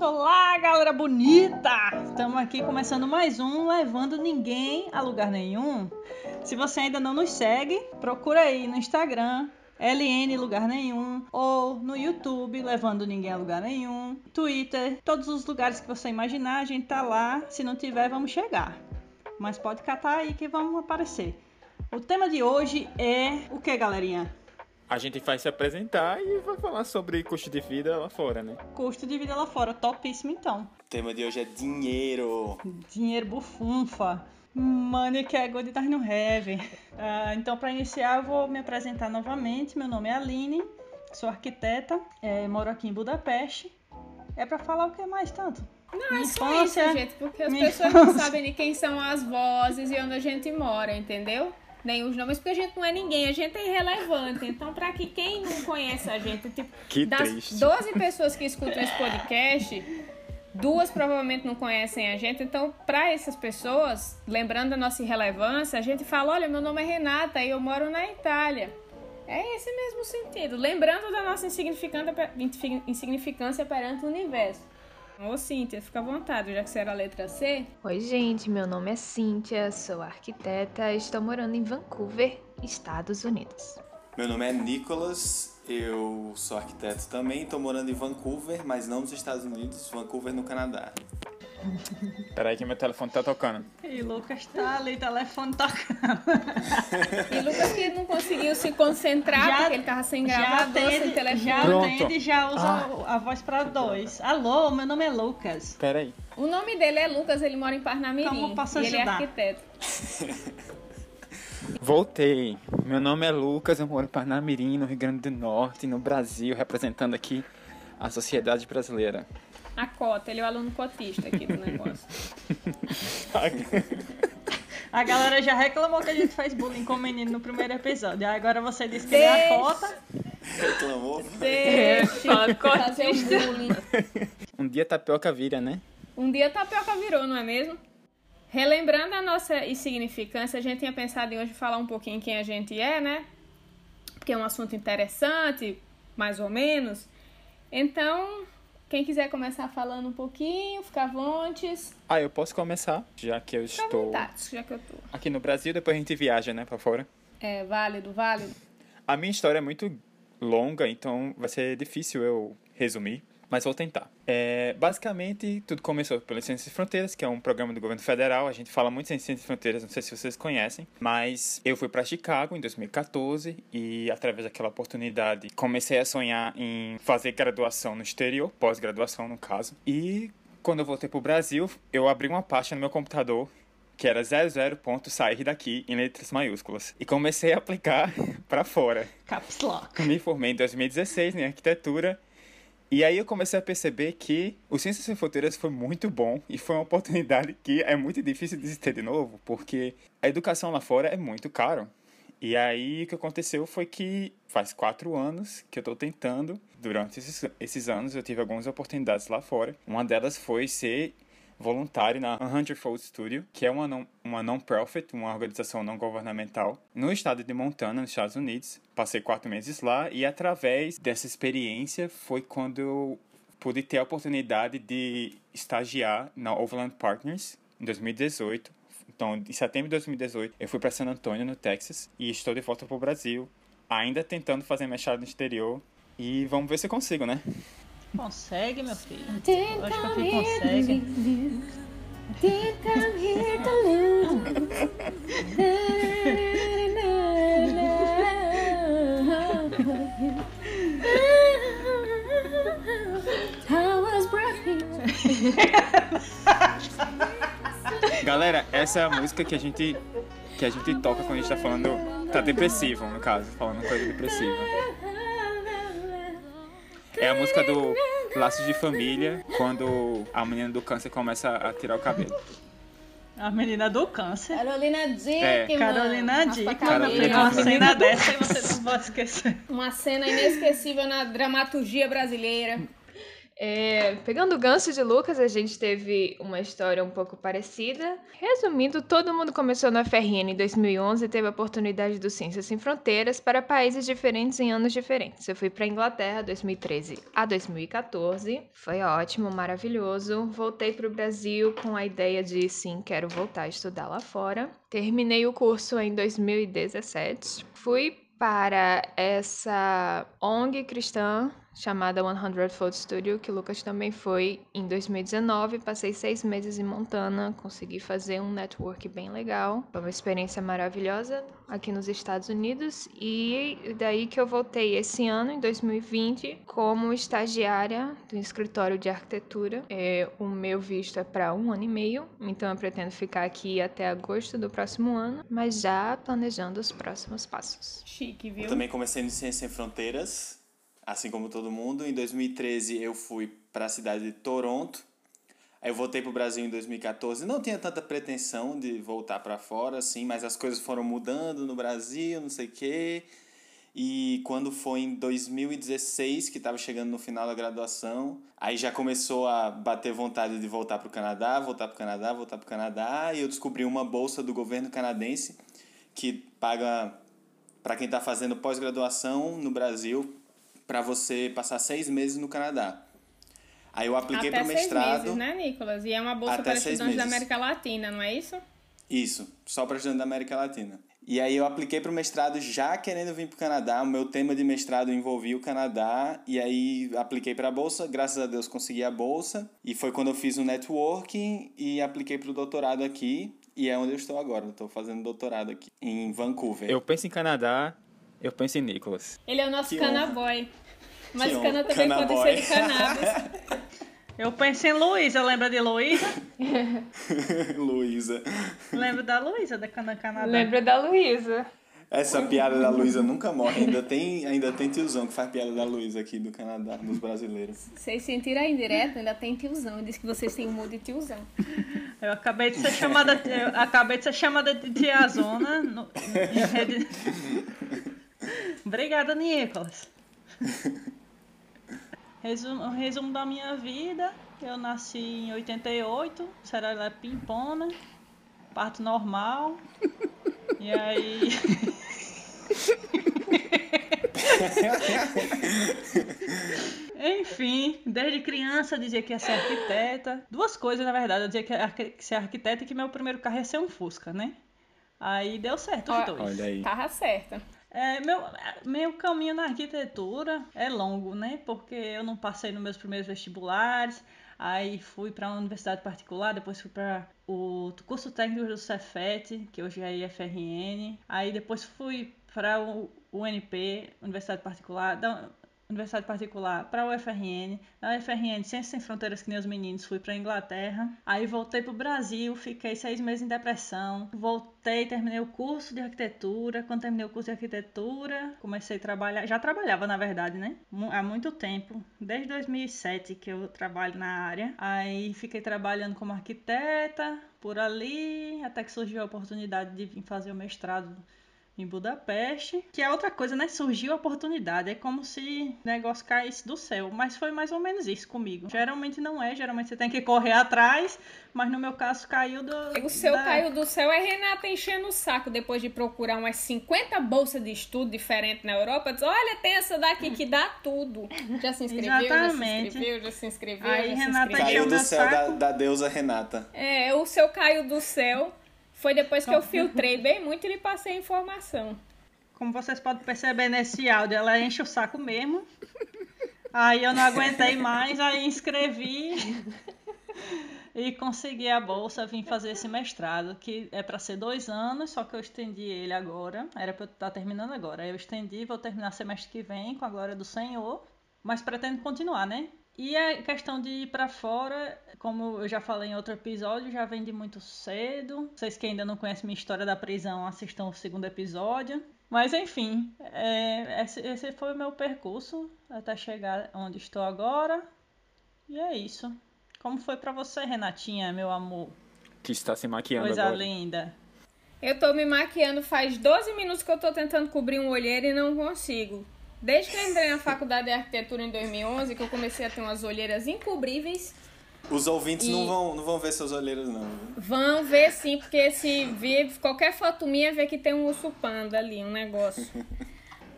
Olá, galera bonita! Estamos aqui começando mais um Levando Ninguém a Lugar Nenhum. Se você ainda não nos segue, procura aí no Instagram, LN Lugar Nenhum, ou no YouTube, Levando Ninguém a Lugar Nenhum, Twitter, todos os lugares que você imaginar, a gente tá lá. Se não tiver, vamos chegar. Mas pode catar aí que vamos aparecer. O tema de hoje é o que, galerinha? A gente vai se apresentar e vai falar sobre custo de vida lá fora, né? Custo de vida lá fora, topíssimo então. O tema de hoje é dinheiro. Dinheiro bufunfa. Money que é good tá no heavy. Uh, então, para iniciar, eu vou me apresentar novamente. Meu nome é Aline, sou arquiteta, é, moro aqui em Budapeste. É para falar o que mais tanto? Não, é só isso, gente, porque as pessoas infância. não sabem de quem são as vozes e onde a gente mora, entendeu? Nem os nomes, porque a gente não é ninguém, a gente é irrelevante. Então, para que quem não conhece a gente, tipo, que das triste. 12 pessoas que escutam esse podcast, duas provavelmente não conhecem a gente. Então, para essas pessoas, lembrando da nossa irrelevância, a gente fala: olha, meu nome é Renata e eu moro na Itália. É esse mesmo sentido. Lembrando da nossa insignificância perante o universo. Ô, Cíntia, fica à vontade, já que você era a letra C. Oi, gente, meu nome é Cíntia, sou arquiteta, estou morando em Vancouver, Estados Unidos. Meu nome é Nicholas, eu sou arquiteto também, estou morando em Vancouver, mas não nos Estados Unidos, Vancouver no Canadá. Peraí que meu telefone tá tocando. E Lucas tá ali, telefone tocando. e Lucas que não conseguiu se concentrar já, porque ele tava sem gravador, atende, sem telefone. Já atende, já usa ah. a voz pra dois. Alô, meu nome é Lucas. Peraí. O nome dele é Lucas, ele mora em Parnamirim. Como posso ajudar? E ele é arquiteto. Voltei. Meu nome é Lucas, eu moro em Parnamirim, no Rio Grande do Norte, no Brasil, representando aqui a sociedade brasileira a cota, ele é o aluno cotista aqui do negócio. a galera já reclamou que a gente faz bullying com o menino no primeiro episódio. Agora você disse que ele é a cota. Reclamou? Deixa fazer o bullying. Um dia tapioca vira, né? Um dia tapioca virou, não é mesmo? Relembrando a nossa insignificância, a gente tinha pensado em hoje falar um pouquinho quem a gente é, né? Porque é um assunto interessante, mais ou menos. Então, quem quiser começar falando um pouquinho, fica à vontade. Ah, eu posso começar, já que eu fica estou. Vontade, já que eu tô. Aqui no Brasil, depois a gente viaja, né, pra fora. É, válido, válido. A minha história é muito longa, então vai ser difícil eu resumir mas vou tentar. É, basicamente, tudo começou pelo Ciências e Fronteiras, que é um programa do governo federal. A gente fala muito em Ciências e Fronteiras, não sei se vocês conhecem, mas eu fui para Chicago em 2014 e, através daquela oportunidade, comecei a sonhar em fazer graduação no exterior, pós-graduação no caso. E quando eu voltei para o Brasil, eu abri uma pasta no meu computador que era 00. sair daqui em letras maiúsculas. E comecei a aplicar para fora. Caps Lock. Me formei em 2016 em arquitetura e aí eu comecei a perceber que o Ciências Sem Fronteiras foi muito bom e foi uma oportunidade que é muito difícil de ter de novo, porque a educação lá fora é muito caro. E aí o que aconteceu foi que faz quatro anos que eu estou tentando, durante esses, esses anos eu tive algumas oportunidades lá fora. Uma delas foi ser voluntário na Hundredfold Studio, que é uma non, uma non-profit, uma organização não governamental, no estado de Montana, nos Estados Unidos. Passei quatro meses lá e através dessa experiência foi quando eu pude ter a oportunidade de estagiar na Overland Partners em 2018. Então, em setembro de 2018, eu fui para San Antonio, no Texas, e estou de volta para o Brasil, ainda tentando fazer mestrado no exterior. E vamos ver se eu consigo, né? Consegue, meu filho? Acho que aqui consegue. Galera, essa é a música que a gente que a gente toca quando a gente tá falando tá depressivo, no caso, falando coisa depressiva. É a música do Laços de Família, quando a menina do câncer começa a tirar o cabelo. A menina do câncer. Carolina Dickman. É. Carolina Dickman. Uma cena dessa e você não pode esquecer. Uma cena inesquecível na dramaturgia brasileira. É, pegando o gancho de Lucas, a gente teve uma história um pouco parecida. Resumindo, todo mundo começou na FRN em 2011 e teve a oportunidade do Ciências Sem Fronteiras para países diferentes em anos diferentes. Eu fui para Inglaterra 2013 a 2014, foi ótimo, maravilhoso. Voltei para o Brasil com a ideia de sim, quero voltar a estudar lá fora. Terminei o curso em 2017. Fui para essa ONG cristã chamada 100 Fold Studio, que o Lucas também foi em 2019. Passei seis meses em Montana, consegui fazer um network bem legal. Foi uma experiência maravilhosa aqui nos Estados Unidos e daí que eu voltei esse ano, em 2020, como estagiária do escritório de arquitetura. É, o meu visto é para um ano e meio, então eu pretendo ficar aqui até agosto do próximo ano, mas já planejando os próximos passos. Chique, viu? Eu também comecei no Ciência Sem Fronteiras, assim como todo mundo. Em 2013 eu fui para a cidade de Toronto. Aí eu voltei para o Brasil em 2014. Não tinha tanta pretensão de voltar para fora, assim, mas as coisas foram mudando no Brasil, não sei o quê. E quando foi em 2016, que estava chegando no final da graduação, aí já começou a bater vontade de voltar para o Canadá, voltar para o Canadá, voltar para o Canadá. E eu descobri uma bolsa do governo canadense que paga para quem está fazendo pós-graduação no Brasil para você passar seis meses no Canadá. Aí eu apliquei para o mestrado. Seis meses, né, Nicolas? E é uma bolsa para estudantes da América Latina, não é isso? Isso, só para estudantes da América Latina. E aí eu apliquei para o mestrado já querendo vir para o Canadá. O meu tema de mestrado envolvia o Canadá. E aí apliquei para a bolsa. Graças a Deus consegui a bolsa. E foi quando eu fiz o networking e apliquei para o doutorado aqui. E é onde eu estou agora. Estou fazendo doutorado aqui, em Vancouver. Eu penso em Canadá, eu penso em Nicolas. Ele é o nosso Que canaboy. Mas Que cana também pode Canaboy. ser de cannabis. Eu penso em Luísa, lembra de Luísa? Luísa. Lembro da Luísa da Cana Canadá. Lembra da Luísa? Essa piada da Luísa nunca morre. Ainda tem, ainda tem tiozão que faz piada da Luísa aqui do Canadá, dos brasileiros. Vocês sentiram aí direto, ainda tem tiozão. Diz que vocês têm humor de tiozão. Eu acabei de ser chamada, eu acabei de ser chamada de tiazona. No, rede... Obrigada, Nicolas. Resumo, resumo da minha vida. Eu nasci em 88, Serela Pimpona, parto normal. E aí. Enfim, desde criança eu dizia que ia ser arquiteta. Duas coisas, na verdade. Eu dizia que ia ser arquiteta e que meu primeiro carro ia ser um Fusca, né? Aí deu certo os Ó, dois. Olha aí. Tava certa. É, meu, meu caminho na arquitetura é longo, né? Porque eu não passei nos meus primeiros vestibulares, aí fui para uma universidade particular, depois fui para o curso técnico do Cefet, que hoje é IFRN, aí depois fui para o UNP, Universidade Particular, da Universidade Particular para o UFRN, da UFRN Ciências Sem Fronteiras, que nem os meninos, fui para Inglaterra, aí voltei para o Brasil, fiquei seis meses em depressão, voltei, terminei o curso de arquitetura, quando terminei o curso de arquitetura, comecei a trabalhar, já trabalhava na verdade, né, há muito tempo, desde 2007 que eu trabalho na área, aí fiquei trabalhando como arquiteta por ali, até que surgiu a oportunidade de vir fazer o mestrado em Budapeste, que é outra coisa, né? Surgiu a oportunidade, é como se o negócio caísse do céu, mas foi mais ou menos isso comigo. Geralmente não é, geralmente você tem que correr atrás, mas no meu caso caiu do. O seu da- caiu do céu é Renata enchendo o saco depois de procurar umas 50 bolsas de estudo diferentes na Europa. Diz, olha, tem essa daqui que dá tudo. Já se inscreveu? Já se Exatamente. inscreveu? Já se inscreveu? Aí, já se Renata, inscreveu? Caiu do céu da, da deusa Renata. É, o seu caiu do céu. Foi depois que eu filtrei bem muito e lhe passei a informação. Como vocês podem perceber nesse áudio, ela enche o saco mesmo. Aí eu não aguentei mais, aí inscrevi e consegui a bolsa, vim fazer esse mestrado, que é para ser dois anos, só que eu estendi ele agora. Era para eu estar terminando agora. Aí eu estendi, vou terminar semestre que vem, com a glória do Senhor, mas pretendo continuar, né? E a questão de ir para fora, como eu já falei em outro episódio, já vem de muito cedo. Vocês que ainda não conhecem minha história da prisão, assistam o segundo episódio. Mas enfim, é, esse, esse foi o meu percurso até chegar onde estou agora. E é isso. Como foi pra você, Renatinha, meu amor? Que está se maquiando Coisa agora. linda. Eu tô me maquiando faz 12 minutos que eu tô tentando cobrir um olheiro e não consigo. Desde que eu entrei na faculdade de arquitetura em 2011, que eu comecei a ter umas olheiras encobríveis. Os ouvintes E- não, vão, não vão ver seus olheiros, não. Vão ver sim, porque se vir qualquer foto minha, vê que tem um urso panda ali, um negócio.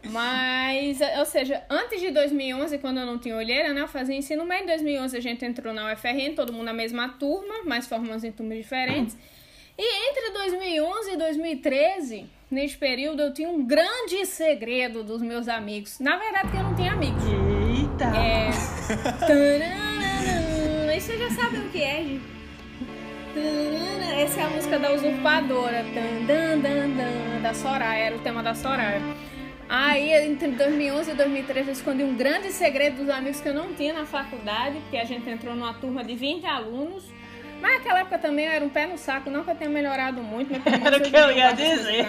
Mas, ou seja, antes de 2011, quando eu não tinha olheira, né, eu fazia ensino médio. Em 2011 a gente entrou na UFRN, todo mundo na mesma turma, mas formamos em turmas diferentes. E entre 2011 e 2013, nesse período, eu tinha um grande segredo dos meus amigos. Na verdade, eu não tinha amigos. Eita! É. Tananana. E vocês já sabem o que é, gente? Essa é a música da usurpadora. Dan, dan, dan, da Soraya, era o tema da Soraya. Aí, entre 2011 e 2013, eu escondi um grande segredo dos amigos que eu não tinha na faculdade, porque a gente entrou numa turma de 20 alunos. Mas naquela época também eu era um pé no saco, não que eu tenha melhorado muito. Era o que eu ia dizer.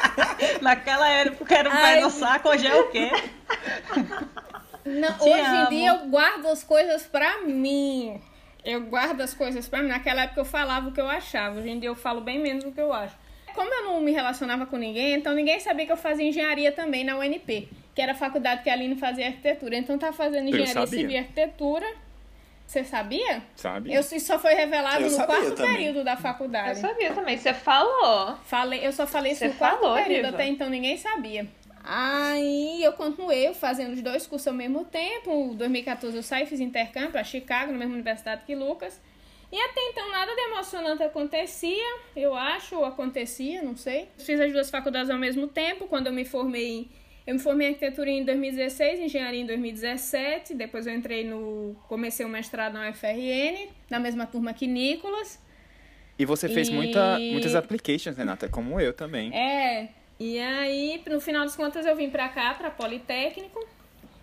Naquela época era um pé Ai. no saco, hoje é o quê? Não, hoje amo. em dia eu guardo as coisas pra mim. Eu guardo as coisas pra mim. Naquela época eu falava o que eu achava. Hoje em dia eu falo bem menos do que eu acho. Como eu não me relacionava com ninguém, então ninguém sabia que eu fazia engenharia também na UNP, que era a faculdade que a Aline fazia arquitetura. Então eu tava fazendo engenharia civil e arquitetura. Você sabia? Sabe? Eu, isso só foi revelado Eu no quarto também. período da Eu faculdade. sabia também, você falou. Falei, eu só falei isso Você no quarto falou, período, Diva. até então ninguém sabia. Aí eu continuei fazendo os dois cursos ao mesmo tempo. Em 2014 eu saí, fiz intercâmbio para Chicago, na mesma universidade que Lucas. E até então nada de emocionante acontecia, eu acho, ou acontecia, não sei. Fiz as duas faculdades ao mesmo tempo. Quando eu me formei, eu me formei em arquitetura em 2016, engenharia em 2017. Depois eu entrei no. comecei o mestrado na UFRN, na mesma turma que Nicolas. E você fez E- muita, muitas applications, Renata, como eu também. É, e aí, no final das contas, eu vim pra cá, pra Politécnico,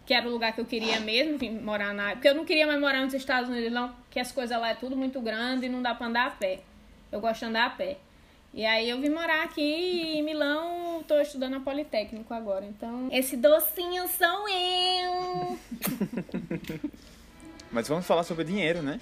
que era o lugar que eu queria mesmo, vim morar na. Porque eu não queria mais morar nos Estados Unidos, não, que as coisas lá é tudo muito grande e não dá pra andar a pé. Eu gosto de andar a pé. E aí eu vim morar aqui em Milão, tô estudando na Politécnico agora. Então, esse docinho sou eu. Mas vamos falar sobre dinheiro, né?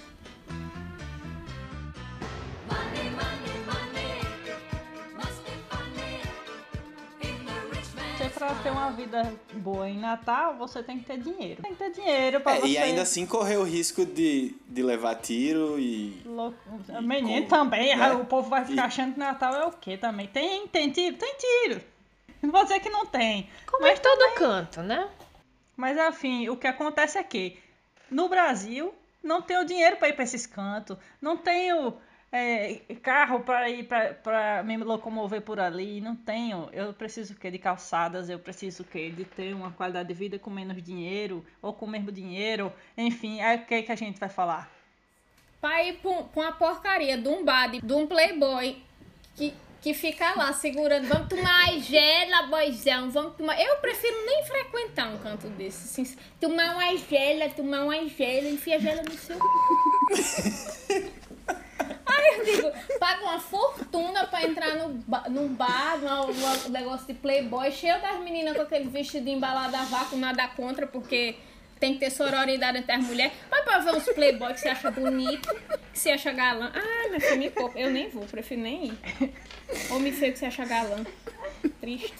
Pra ter uma vida boa em Natal, você tem que ter dinheiro. Tem que ter dinheiro pra É, você... e ainda assim correr o risco de, de levar tiro e. Louco. Menino com- também, né? o povo vai ficar E- achando que Natal é o quê também? Tem, tem tiro? Tem tiro. Não vou dizer que não tem. Como é todo canto, né? Mas enfim, o que acontece é que no Brasil não tenho dinheiro para ir para esses cantos, não tenho é, carro para ir para me locomover por ali, não tenho. Eu preciso o quê? de calçadas, eu preciso o quê? de ter uma qualidade de vida com menos dinheiro ou com o mesmo dinheiro, enfim, é o que que a gente vai falar. Pra ir pra uma porcaria de um bar, de, um playboy que, que fica lá segurando. Vamos tomar uma gela, boizão. Vamos tomar. Eu prefiro nem frequentar um canto desse. Assim, tomar uma gela, tomar uma gela, enfia a gela no seu. Eu digo, paga uma fortuna pra entrar no, ba- num bar, num negócio de playboy, cheio das meninas com aquele vestido embalado a vácuo, nada contra, porque tem que ter sororidade entre as mulheres. Mas pra ver uns playboy que você acha bonito, que você acha galã. Ah, meu filho, me poupa. Eu nem vou, prefiro nem ir. Homem feio que você acha galã. Triste.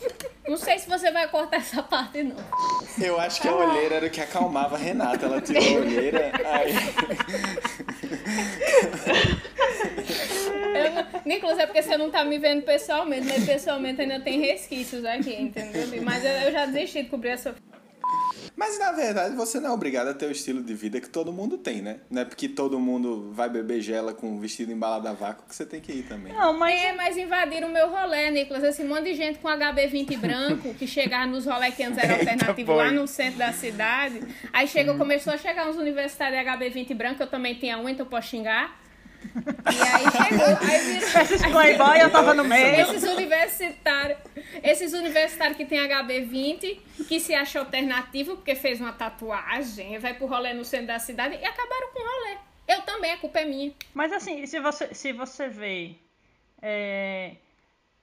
Não sei se você vai cortar essa parte, não. Eu acho que a olheira era o que acalmava a Renata. Ela tirou a olheira. Aí... Nicolas, é porque você não tá me vendo pessoalmente, mas pessoalmente ainda tem resquícios aqui, entendeu? Mas eu, eu já desisti de cobrir essa. Mas na verdade você não é obrigado a ter o estilo de vida que todo mundo tem, né? Não é porque todo mundo vai beber gela com o vestido embalado a vácuo que você tem que ir também. Não, mas É, mas invadiram o meu rolê, Nicolas. Esse monte de gente com HB20 branco que chegava nos rolês que antes era alternativo lá no centro da cidade. Aí chegou, começou a chegar uns universitários de HB20 branco, eu também tinha um, então posso xingar. E aí chegou, aí virou. esses playboy eu tava no meio. Esses universitários, esses universitários que tem HB20, que se acha alternativo porque fez uma tatuagem, vai pro rolê no centro da cidade e acabaram com o rolê. Eu também, a culpa é minha. Mas assim, se você, se você vê, é,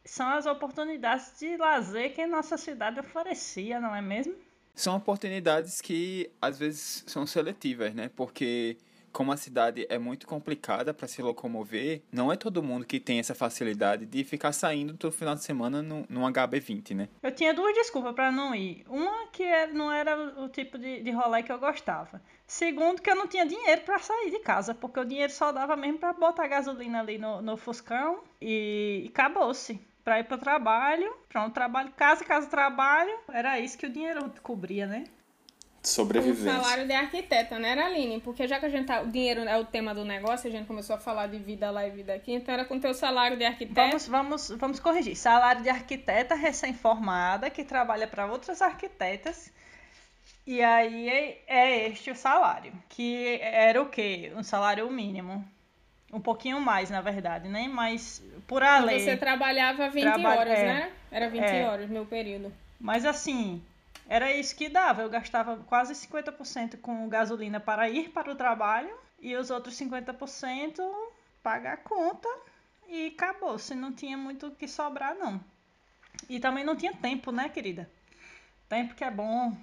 são as oportunidades de lazer que a nossa cidade oferecia, não é mesmo? São oportunidades que às vezes são seletivas, né? Porque como a cidade é muito complicada para se locomover, não é todo mundo que tem essa facilidade de ficar saindo todo final de semana num HB20, né? Eu tinha duas desculpas pra não ir. Uma que era- não era o tipo de, de rolê que eu gostava. Segundo, que eu não tinha dinheiro pra sair de casa, porque o dinheiro só dava mesmo pra botar gasolina ali no, no Fuscão e, e acabou-se. Pra ir pro trabalho, pronto, trabalho, casa, casa, trabalho. Era isso que o dinheiro cobria, né? O Sobrevivência. salário de arquiteta, né, era Aline? Porque já que a gente tá. O dinheiro é o tema do negócio, a gente começou a falar de vida lá e vida aqui, então era com o teu salário de arquiteta. Vamos, vamos, vamos corrigir. Salário de arquiteta recém-formada que trabalha para outras arquitetas. E aí é, é este o salário. Que era o quê? Um salário mínimo. Um pouquinho mais, na verdade, né? Mas por além. Você trabalhava 20 Traba- horas, é. né? Era 20 É. horas, meu período. Mas assim, era isso que dava. Eu gastava quase 50% com gasolina para ir para o trabalho e os outros 50% pagar a conta e acabou. Se não tinha muito o que sobrar, não. E também não tinha tempo, né, querida? Tempo que é bom.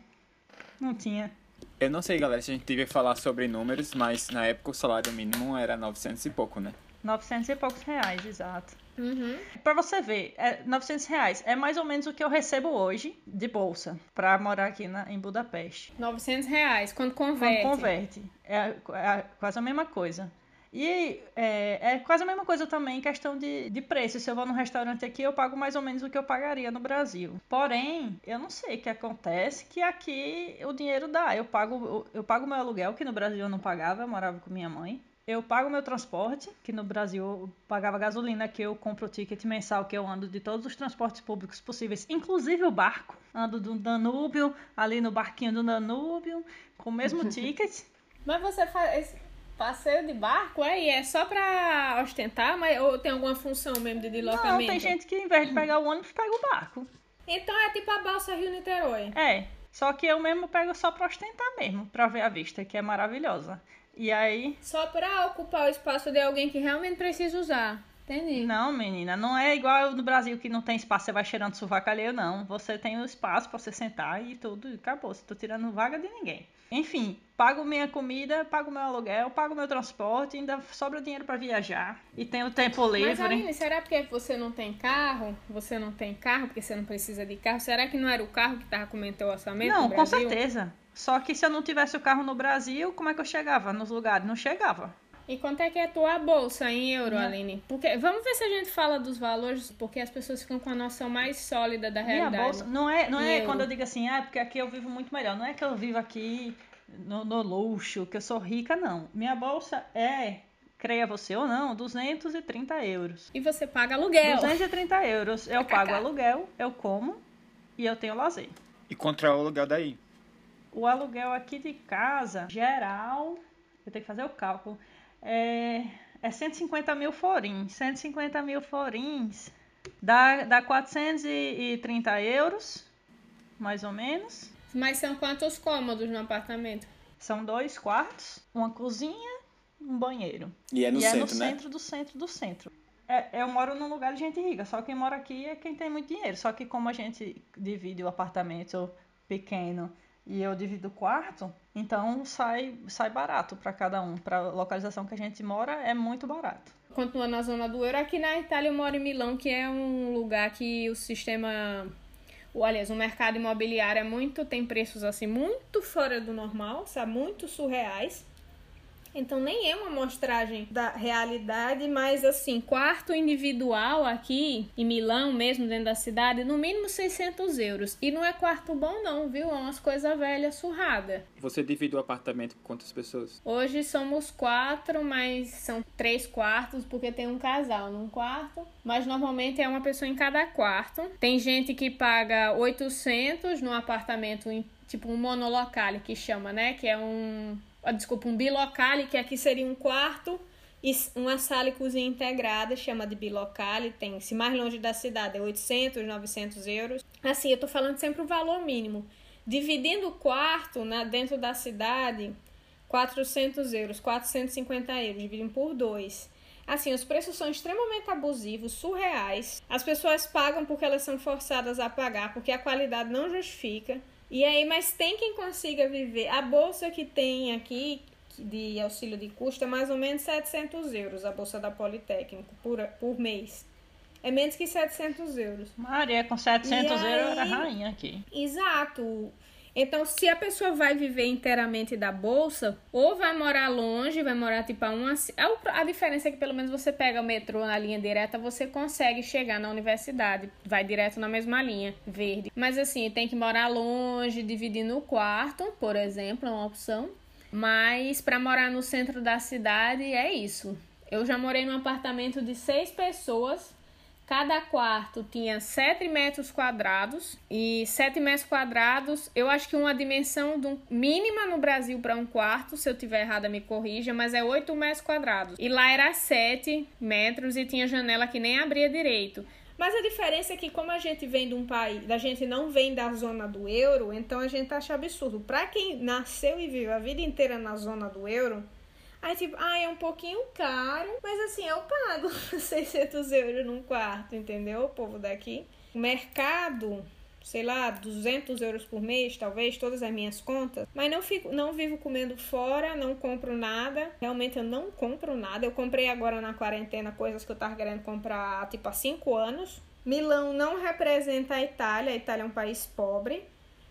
Não tinha. Eu não sei, galera, se a gente devia falar sobre números, mas na época o salário mínimo era 900 e pouco, né? 900 e poucos reais, exato. Uhum. Pra você ver, é 900 reais é mais ou menos o que eu recebo hoje de bolsa pra morar aqui na, em Budapeste. 900 reais, quando converte. Quando converte. É, é quase a mesma coisa. E é, é quase a mesma coisa também em questão de, de preço. Se eu vou num restaurante aqui, eu pago mais ou menos o que eu pagaria no Brasil. Porém, eu não sei o que acontece, que aqui o dinheiro dá. Eu pago eu pago meu aluguel, que no Brasil eu não pagava, eu morava com minha mãe. Eu pago meu transporte, que no Brasil eu pagava gasolina, que eu compro o ticket mensal, que eu ando de todos os transportes públicos possíveis, inclusive o barco. Ando do Danúbio, ali no barquinho do Danúbio, com o mesmo ticket. Mas você faz passeio de barco, é? E é só pra ostentar, mas, ou tem alguma função mesmo de deslocamento? Não, tem gente que em vez de pegar o ônibus, pega o barco. Então é tipo a balsa Rio-Niterói. É, só que eu mesmo pego só pra ostentar mesmo, pra ver a vista, que é maravilhosa. E aí, Só pra ocupar o espaço de alguém que realmente precisa usar. Entendi. não, menina, não é igual no Brasil que não tem espaço, você vai cheirando sovaco alheio, não. Você tem o espaço pra você sentar e tudo, e acabou. Você tô tirando vaga de ninguém. Enfim, pago minha comida, pago meu aluguel, pago meu transporte, ainda sobra dinheiro pra viajar. E tenho tempo Mas livre. Aline, será porque você não tem carro? Você não tem carro porque você não precisa de carro? Será que não era o carro que tava com o orçamento Não, com certeza. Só que se eu não tivesse o carro no Brasil, como é que eu chegava nos lugares? Não chegava. E quanto é que é a tua bolsa em euro, Minha- Aline? Porque vamos ver se a gente fala dos valores, porque as pessoas ficam com a noção mais sólida da Minha realidade. bolsa não é, não é euro. quando eu digo assim, ah, porque aqui eu vivo muito melhor. Não é que eu vivo aqui no, no luxo, que eu sou rica, não. Minha bolsa é, creia você ou não, 230 euros. E você paga aluguel. 230 euros. Eu pago aluguel, eu como e eu tenho lazer. E contra o aluguel daí? O aluguel aqui de casa, geral, eu tenho que fazer o cálculo, é, é 150 mil forins. 150 mil forins dá, dá 430 euros, mais ou menos. Mas são quantos cômodos no apartamento? São dois quartos, uma cozinha, um banheiro. E é no e centro, é no né? centro do centro do centro. É, eu moro num lugar de gente rica, só quem mora aqui é quem tem muito dinheiro. Só que como a gente divide o apartamento pequeno e eu divido quarto, então sai, sai barato para cada um. Para a localização que a gente mora é muito barato. Continuando na zona do euro, aqui na Itália eu moro em Milão, que é um lugar que o sistema, o, aliás, o mercado imobiliário é muito, tem preços assim muito fora do normal, sabe, muito surreais. Então nem é uma amostragem da realidade, mas assim, quarto individual aqui em Milão, mesmo dentro da cidade, no mínimo 600 euros. E não é quarto bom não, viu? É umas coisas velhas surrada. Você divide o apartamento com quantas pessoas? Hoje somos quatro, mas são três quartos, porque tem um casal num quarto. Mas normalmente é uma pessoa em cada quarto. Tem gente que paga 800 num apartamento, em, tipo um monolocale, que chama, né? Que é um. Ah, Desculpa, um bilocale, que aqui seria um quarto e uma sala e cozinha integrada, chama de bilocale. Tem, se mais longe da cidade, é 800, 900 euros. Assim, eu tô falando sempre o valor mínimo. Dividindo o quarto na, dentro da cidade, 400 euros, 450 euros, dividindo por dois. Assim, os preços são extremamente abusivos, surreais. As pessoas pagam porque elas são forçadas a pagar, porque a qualidade não justifica. E aí, mas tem quem consiga viver. A bolsa que tem aqui, de auxílio de custo é mais ou menos 700 euros a bolsa da Politécnico por, por mês. É menos que 700 euros. Maria, com 700 E euros era aí? rainha aqui. Exato. Então, se a pessoa vai viver inteiramente da bolsa, ou vai morar longe, vai morar tipo a uma. A, diferença é que pelo menos você pega o metrô na linha direta, você consegue chegar na universidade. Vai direto na mesma linha, verde. Mas assim, tem que morar longe, dividindo o quarto, por exemplo, é uma opção. Mas para morar no centro da cidade é isso. Eu já morei num apartamento de seis pessoas. Cada quarto tinha 7 metros quadrados. E 7 metros quadrados, eu acho que uma dimensão mínima no Brasil para um quarto, se eu tiver errada, me corrija, mas é 8 metros quadrados. E lá era 7 metros e tinha janela que nem abria direito. Mas a diferença é que, como a gente vem de um país, a gente não vem da zona do euro, então a gente acha absurdo. Pra quem nasceu e viveu a vida inteira na zona do euro, aí tipo, ah, é um pouquinho caro, mas assim, eu pago 600 euros num quarto, entendeu? O povo daqui. O mercado, sei lá, 200 euros por mês, talvez, todas as minhas contas. Mas não, fico, não vivo comendo fora, não compro nada. Realmente eu não compro nada. Eu comprei agora na quarentena coisas que eu tava querendo comprar, tipo, há 5 anos. Milão não representa a Itália, a Itália é um país pobre.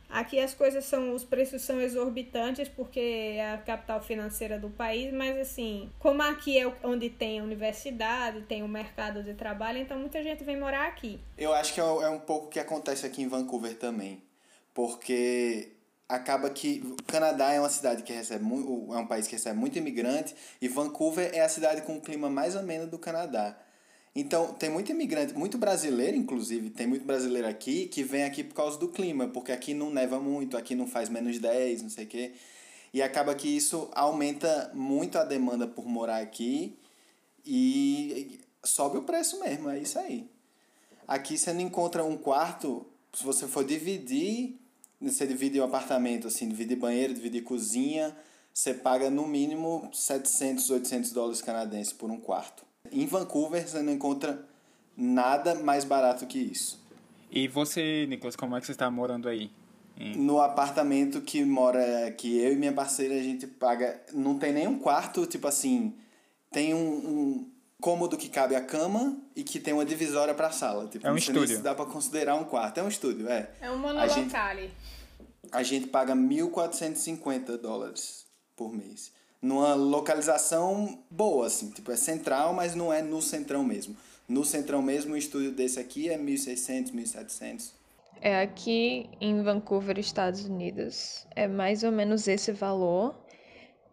Aqui as coisas são, os preços são exorbitantes porque é a capital financeira do país, mas assim, como aqui é onde tem a universidade, tem o mercado de trabalho, então muita gente vem morar aqui. Eu acho que é é um pouco o que acontece aqui em Vancouver também. Porque acaba que o Canadá é uma cidade que recebe muito, é um país que recebe muito imigrante e Vancouver é a cidade com o clima mais ameno do Canadá. Então, tem muito imigrante, muito brasileiro, inclusive, tem muito brasileiro aqui que vem aqui por causa do clima, porque aqui não neva muito, aqui não faz menos 10, não sei o quê. E acaba que isso aumenta muito a demanda por morar aqui e sobe o preço mesmo, é isso aí. Aqui você não encontra um quarto, se você for dividir, você divide o apartamento, assim, dividir banheiro, dividir cozinha, você paga no mínimo 700, 800 dólares canadenses por um quarto. Em Vancouver você não encontra nada mais barato que isso. E você, Nicolas, como é que você está morando aí? No apartamento que mora, que eu e minha parceira, a gente paga, não tem nenhum quarto, tipo assim, tem um, um cômodo que cabe a cama e que tem uma divisória pra sala. Tipo, É um não sei nem estúdio. se dá pra considerar um quarto. É um estúdio, é. É um A gente- monolocale. a gente paga 1.450 dólares por mês. Numa localização boa, assim, tipo, é central, mas não é no centrão mesmo. No centrão mesmo, um estúdio desse aqui é 1.600, 1.700. É aqui em Vancouver, Estados Unidos. É mais ou menos esse valor.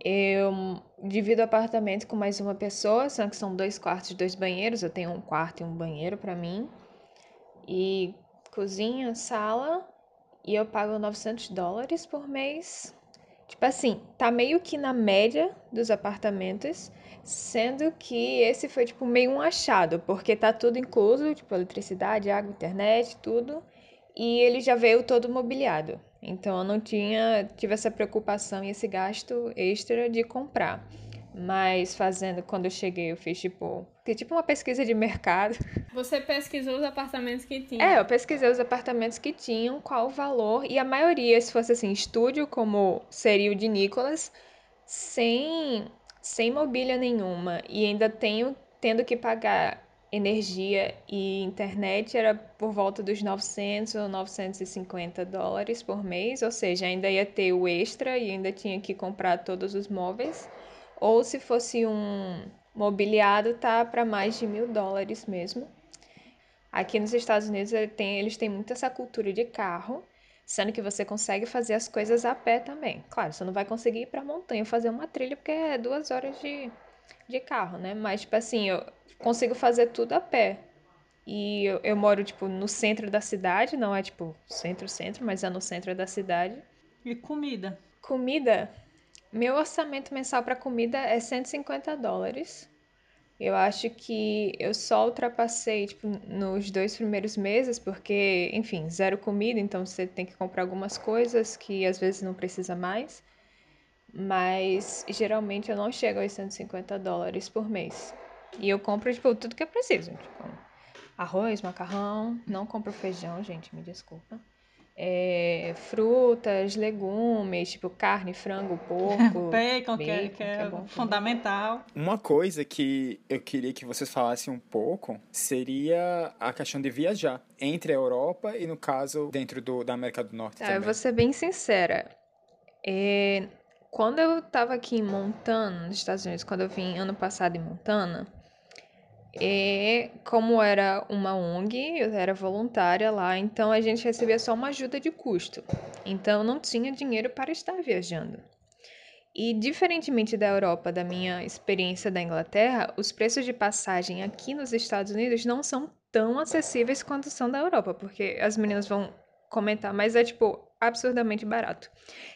Eu divido o apartamento com mais uma pessoa, só que são dois quartos e dois banheiros. Eu tenho um quarto e um banheiro pra mim. E cozinha, sala. E eu pago 900 dólares por mês. Tipo assim, tá meio que na média dos apartamentos, sendo que esse foi tipo meio um achado, porque tá tudo incluso, tipo eletricidade, água, internet, tudo, e ele já veio todo mobiliado. Então eu não tinha, tive essa preocupação e esse gasto extra de comprar. Mas fazendo, quando eu cheguei, eu fiz tipo, tipo uma pesquisa de mercado. Você pesquisou os apartamentos que tinha. É, eu pesquisei os apartamentos que tinham, qual o valor, e a maioria, se fosse assim, estúdio, como seria o de Nicolas, sem, sem mobília nenhuma, e ainda tenho tendo que pagar energia e internet, era por volta dos 900 ou 950 dólares por mês, ou seja, ainda ia ter o extra e ainda tinha que comprar todos os móveis, ou se fosse um mobiliado, tá para mais de mil dólares mesmo. Aqui nos Estados Unidos eles têm muito essa cultura de carro, sendo que você consegue fazer as coisas a pé também. Claro, você não vai conseguir ir pra montanha fazer uma trilha porque é duas horas de, de carro, né? Mas, tipo assim, eu consigo fazer tudo a pé. E eu, eu moro, tipo, no centro da cidade, não é, tipo, centro-centro, mas é no centro da cidade. E comida? Comida, meu orçamento mensal para comida é 150 dólares. Eu acho que eu só ultrapassei, tipo, nos dois primeiros meses, porque, enfim, zero comida, então você tem que comprar algumas coisas que às vezes não precisa mais. Mas geralmente eu não chego aos 150 dólares por mês. E eu compro, tipo, tudo que eu preciso. Tipo, arroz, macarrão. Não compro feijão, gente, me desculpa. É, frutas, legumes, tipo carne, frango, porco. Bacon, que, é, bacon, que é bom também. fundamental. Uma coisa que eu queria que vocês falassem um pouco seria a questão de viajar entre a Europa e, no caso, dentro do, da América do Norte Tá, eu também. vou ser bem sincera. É, quando eu tava aqui em Montana, nos Estados Unidos, quando eu vim ano passado em Montana, é, como era uma ONG, eu era voluntária lá, então a gente recebia só uma ajuda de custo. Então não tinha dinheiro para estar viajando. E diferentemente da Europa, da minha experiência da Inglaterra, os preços de passagem aqui nos Estados Unidos não são tão acessíveis quanto são da Europa, porque as meninas vão comentar, mas é tipo absurdamente barato.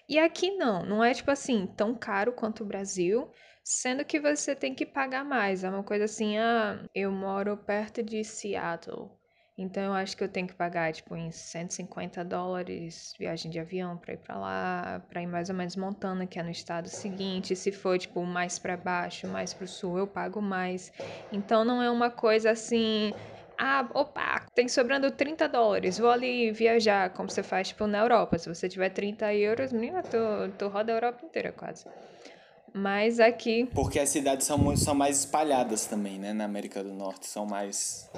E aqui não, não é tipo assim tão caro quanto o Brasil, sendo que você tem que pagar mais. É uma coisa assim, ah, eu moro perto de Seattle. Então eu acho que eu tenho que pagar tipo em 150 dólares viagem de avião para ir para lá, para ir mais ou menos Montana, que é no estado seguinte. Se for tipo mais para baixo, mais para sul, eu pago mais. Então não é uma coisa assim, ah, opa, tem sobrando 30 dólares, vou ali viajar, como você faz tipo na Europa. Se você tiver 30 euros, menina, tu, tu roda a Europa inteira quase. Mas aqui Porque as cidades são, muito, são mais espalhadas também, né? Na América do Norte. São mais.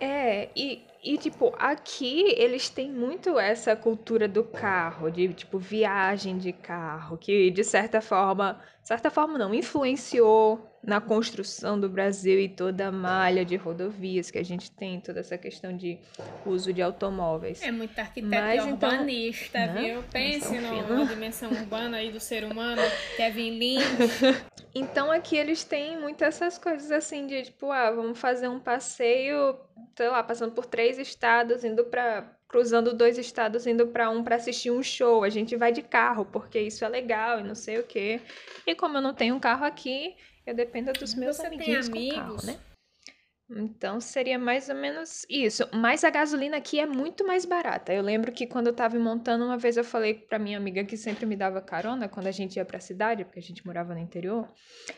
É, e, e tipo, aqui eles têm muito essa cultura do carro, de tipo viagem de carro, que de certa forma, certa forma não, influenciou na construção do Brasil e toda a malha de rodovias que a gente tem, toda essa questão de uso de automóveis. É muito arquiteto Mas, então, urbanista, né? viu? Pense fina. na dimensão urbana aí do ser humano. Kevin Lynch. Então aqui eles têm muito essas coisas assim de tipo, ah, vamos fazer um passeio, sei lá, passando por três estados, indo para cruzando dois estados, indo para um para assistir um show. A gente vai de carro porque isso é legal e não sei o quê. E como eu não tenho um carro aqui, eu dependo dos meus Você tem amiguinhos com amigos? carro, né? Então seria mais ou menos isso. Mas a gasolina aqui é muito mais barata. Eu lembro que quando eu tava em Montana, uma vez eu falei pra minha amiga que sempre me dava carona quando a gente ia pra cidade, porque a gente morava no interior.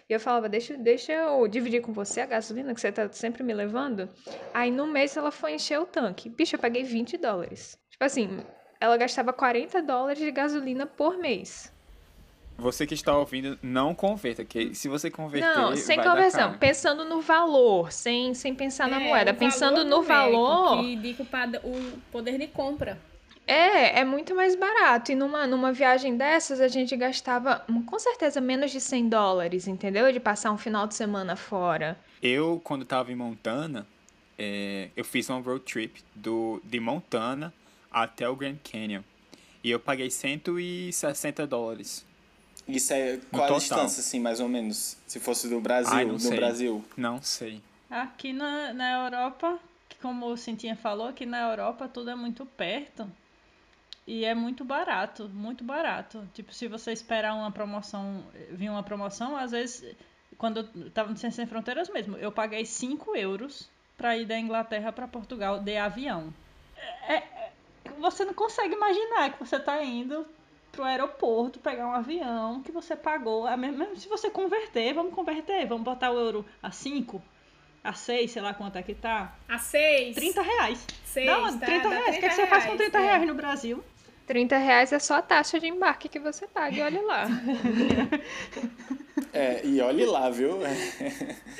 E eu falava, deixa, deixa eu dividir com você a gasolina que você tá sempre me levando. Aí no mês ela foi encher o tanque. Bicho, eu paguei 20 dólares. Tipo assim, ela gastava 40 dólares de gasolina por mês. Você que está ouvindo, não converta, que se você converter, Não, sem conversão. Pensando no valor, sem, sem pensar na É, moeda. o Pensando no valor. Que indica o poder de compra. É, é muito mais barato. E numa, numa viagem dessas, a gente gastava hum, com certeza menos de 100 dólares, entendeu? De passar um final de semana fora. Eu, quando estava em Montana, é, eu fiz uma road trip do, de Montana até o Grand Canyon. E eu paguei 160 dólares. Isso é qual a distância, assim, mais ou menos? Se fosse do Brasil, Ai, não no sei. Brasil. Não sei. Aqui na, na Europa, como o Cintinha falou, aqui na Europa tudo é muito perto. E é muito barato, muito barato. Tipo, se você esperar uma promoção, vir uma promoção, às vezes, quando eu tava no Ciência Sem Fronteiras mesmo, eu paguei 5 euros pra ir da Inglaterra pra Portugal de avião. É- é- você não consegue imaginar que você tá indo pro aeroporto pegar um avião que você pagou. Mesmo se você converter, vamos converter, vamos botar o euro a 5, a 6, sei lá quanto é que tá. A seis. 30 reais. Seis, Não, tá? 30 Dá reais. O que, é que você faz com 30 é. reais no Brasil? 30 reais é só a taxa de embarque que você paga, e olha lá. É, e olhe lá, viu?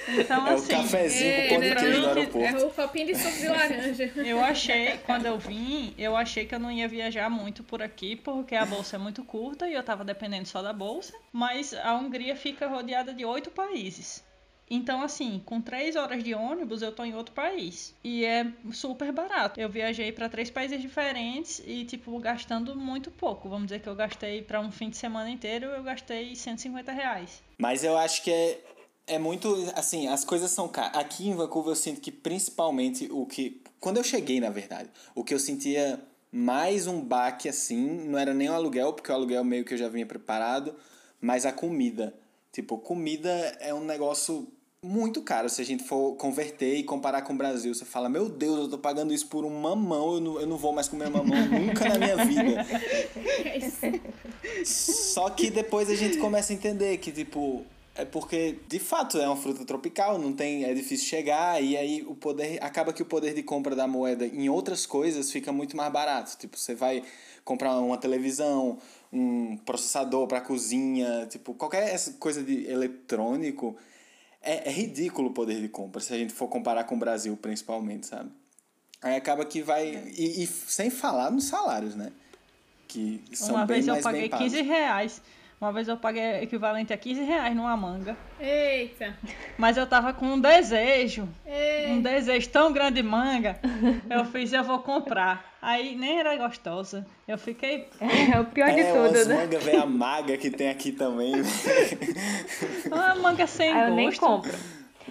Então, É o assim, cafezinho É, com pão de queijo no aeroporto. É o copinho de suco de laranja. eu achei, quando eu vim, eu achei que eu não ia viajar muito por aqui, porque a bolsa é muito curta e eu tava dependendo só da bolsa. Mas a Hungria fica rodeada de oito países. Então, assim, com três horas de ônibus, eu tô em outro país. E é super barato. Eu viajei para três países diferentes e, tipo, gastando muito pouco. Vamos dizer que eu gastei para um fim de semana inteiro, eu gastei 150 reais. Mas eu acho que é, é muito. Assim, as coisas são caras. Aqui em Vancouver eu sinto que principalmente o que. Quando eu cheguei, na verdade, o que eu sentia mais um baque assim, não era nem o aluguel, porque o aluguel meio que eu já vinha preparado, mas a comida. Tipo, comida é um negócio muito caro. Se a gente for converter e comparar com o Brasil, você fala: Meu Deus, eu tô pagando isso por um mamão, eu não, eu não vou mais comer mamão nunca na minha vida. Só que depois a gente começa a entender que, tipo, É porque, de fato, é uma fruta tropical, não tem, é difícil chegar, e aí o poder. Acaba que o poder de compra da moeda em outras coisas fica muito mais barato. Tipo, você vai comprar uma televisão, um processador para cozinha, tipo, qualquer coisa de eletrônico. É, é ridículo o poder de compra, se a gente for comparar com o Brasil, principalmente, sabe? Aí acaba que vai. E, e sem falar nos salários, né? Que são Uma bem vez eu mais paguei bem pagos. 15 reais. Uma vez eu paguei equivalente a 15 reais numa manga. Eita. Mas eu tava com um desejo. Ei. Um desejo tão grande de manga. Eu fiz, eu vou comprar. Aí nem era gostosa. Eu fiquei. É o pior de É, tudo, umas né? manga velha maga que tem aqui também. Uma manga sem Aí eu gosto. nem compro.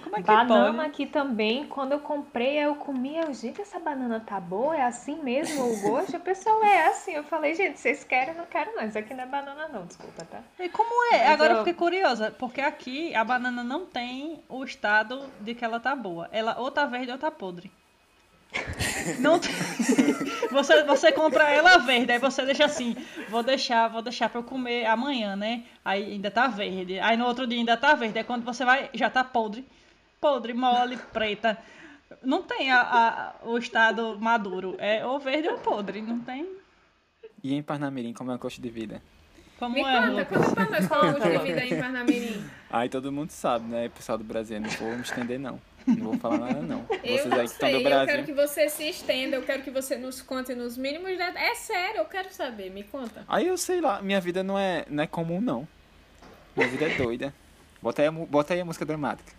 Como é que Banana pode? aqui também, quando eu comprei, eu comia, eu, gente, essa banana tá boa? É assim mesmo o gosto? O pessoal é assim. Eu falei, gente, vocês querem? Eu não quero não. Isso aqui não é banana não, desculpa, tá? E como é? Mas Agora eu eu- fiquei curiosa, porque aqui a banana não tem o estado de que ela tá boa. Ela ou tá verde ou tá podre. Não tem... você, você compra ela verde, aí você deixa assim, vou deixar, vou deixar pra eu comer amanhã, né? Aí ainda tá verde. Aí no outro dia ainda tá verde. Aí quando você vai, já tá podre. Podre, mole, preta. Não tem a, a- o estado maduro. É ou verde ou podre. Não tem. E em Parnamirim, como é o custo de vida? Como Me é, conta, Lucas? conta pra nós qual é o custo de vida aí em Parnamirim. Aí todo mundo sabe, né, pessoal do Brasil? Não vou me estender, não. Não vou falar nada, não. Eu Vocês não aí que estão sei, do eu Brasil. quero que você se estenda, eu quero que você nos conte nos mínimos detalhes. É sério, eu quero saber, me conta. Aí eu sei lá, minha vida não é, não é comum, não. Minha vida é doida. Bota aí a, bota aí a música dramática.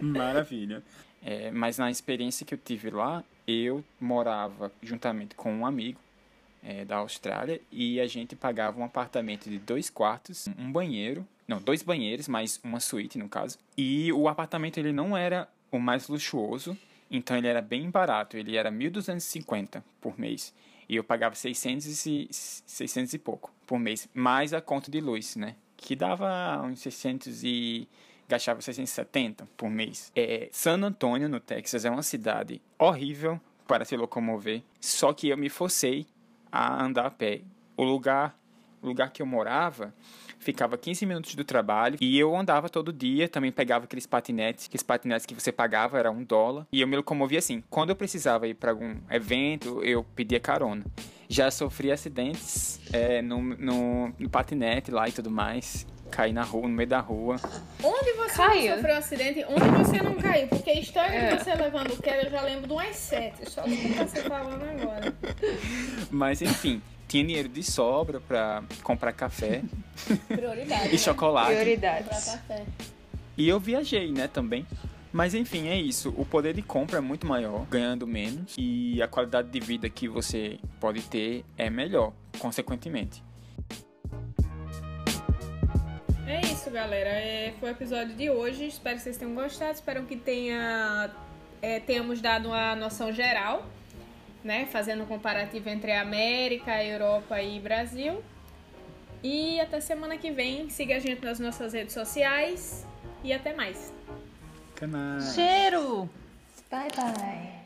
Maravilha. É, mas na experiência que eu tive lá, eu morava juntamente com um amigo é, da Austrália e a gente pagava um apartamento de dois quartos, um banheiro, não, dois banheiros, mais uma suíte no caso. E o apartamento ele não era o mais luxuoso, então ele era bem barato, ele era 1.250 por mês. E eu pagava 600 e, 600 e pouco por mês, mais a conta de luz, né? Que dava uns 600 e gastava 670 por mês. É, San Antônio, no Texas, é uma cidade horrível para se locomover, só que eu me forcei a andar a pé. O lugar, o lugar que eu morava ficava 15 minutos do trabalho e eu andava todo dia, também pegava aqueles patinetes, aqueles patinetes que você pagava era um dólar e eu me locomovia assim. Quando eu precisava ir para algum evento, eu pedia carona. Já sofri acidentes é, no, no, no patinete lá e tudo mais. Caí na rua, no meio da rua. Onde você Caiu. não sofreu acidente, onde você não caiu? Porque a história É. de você levando queda, eu já lembro de umas sete. Só do que você falando agora. Mas enfim, tinha dinheiro de sobra para comprar café Prioridade. e chocolate. Comprar Prioridades. café. E eu viajei, né, também. Mas enfim, é isso. O poder de compra é muito maior, ganhando menos. E a qualidade de vida que você pode ter é melhor, consequentemente. É isso, galera. É, foi o episódio de hoje. Espero que vocês tenham gostado. Espero que tenha, é, tenhamos dado uma noção geral, né? Fazendo um comparativo entre a América, Europa e Brasil. E até semana que vem. Siga a gente nas nossas redes sociais. E até mais. Canais. Cheiro! Bye, bye.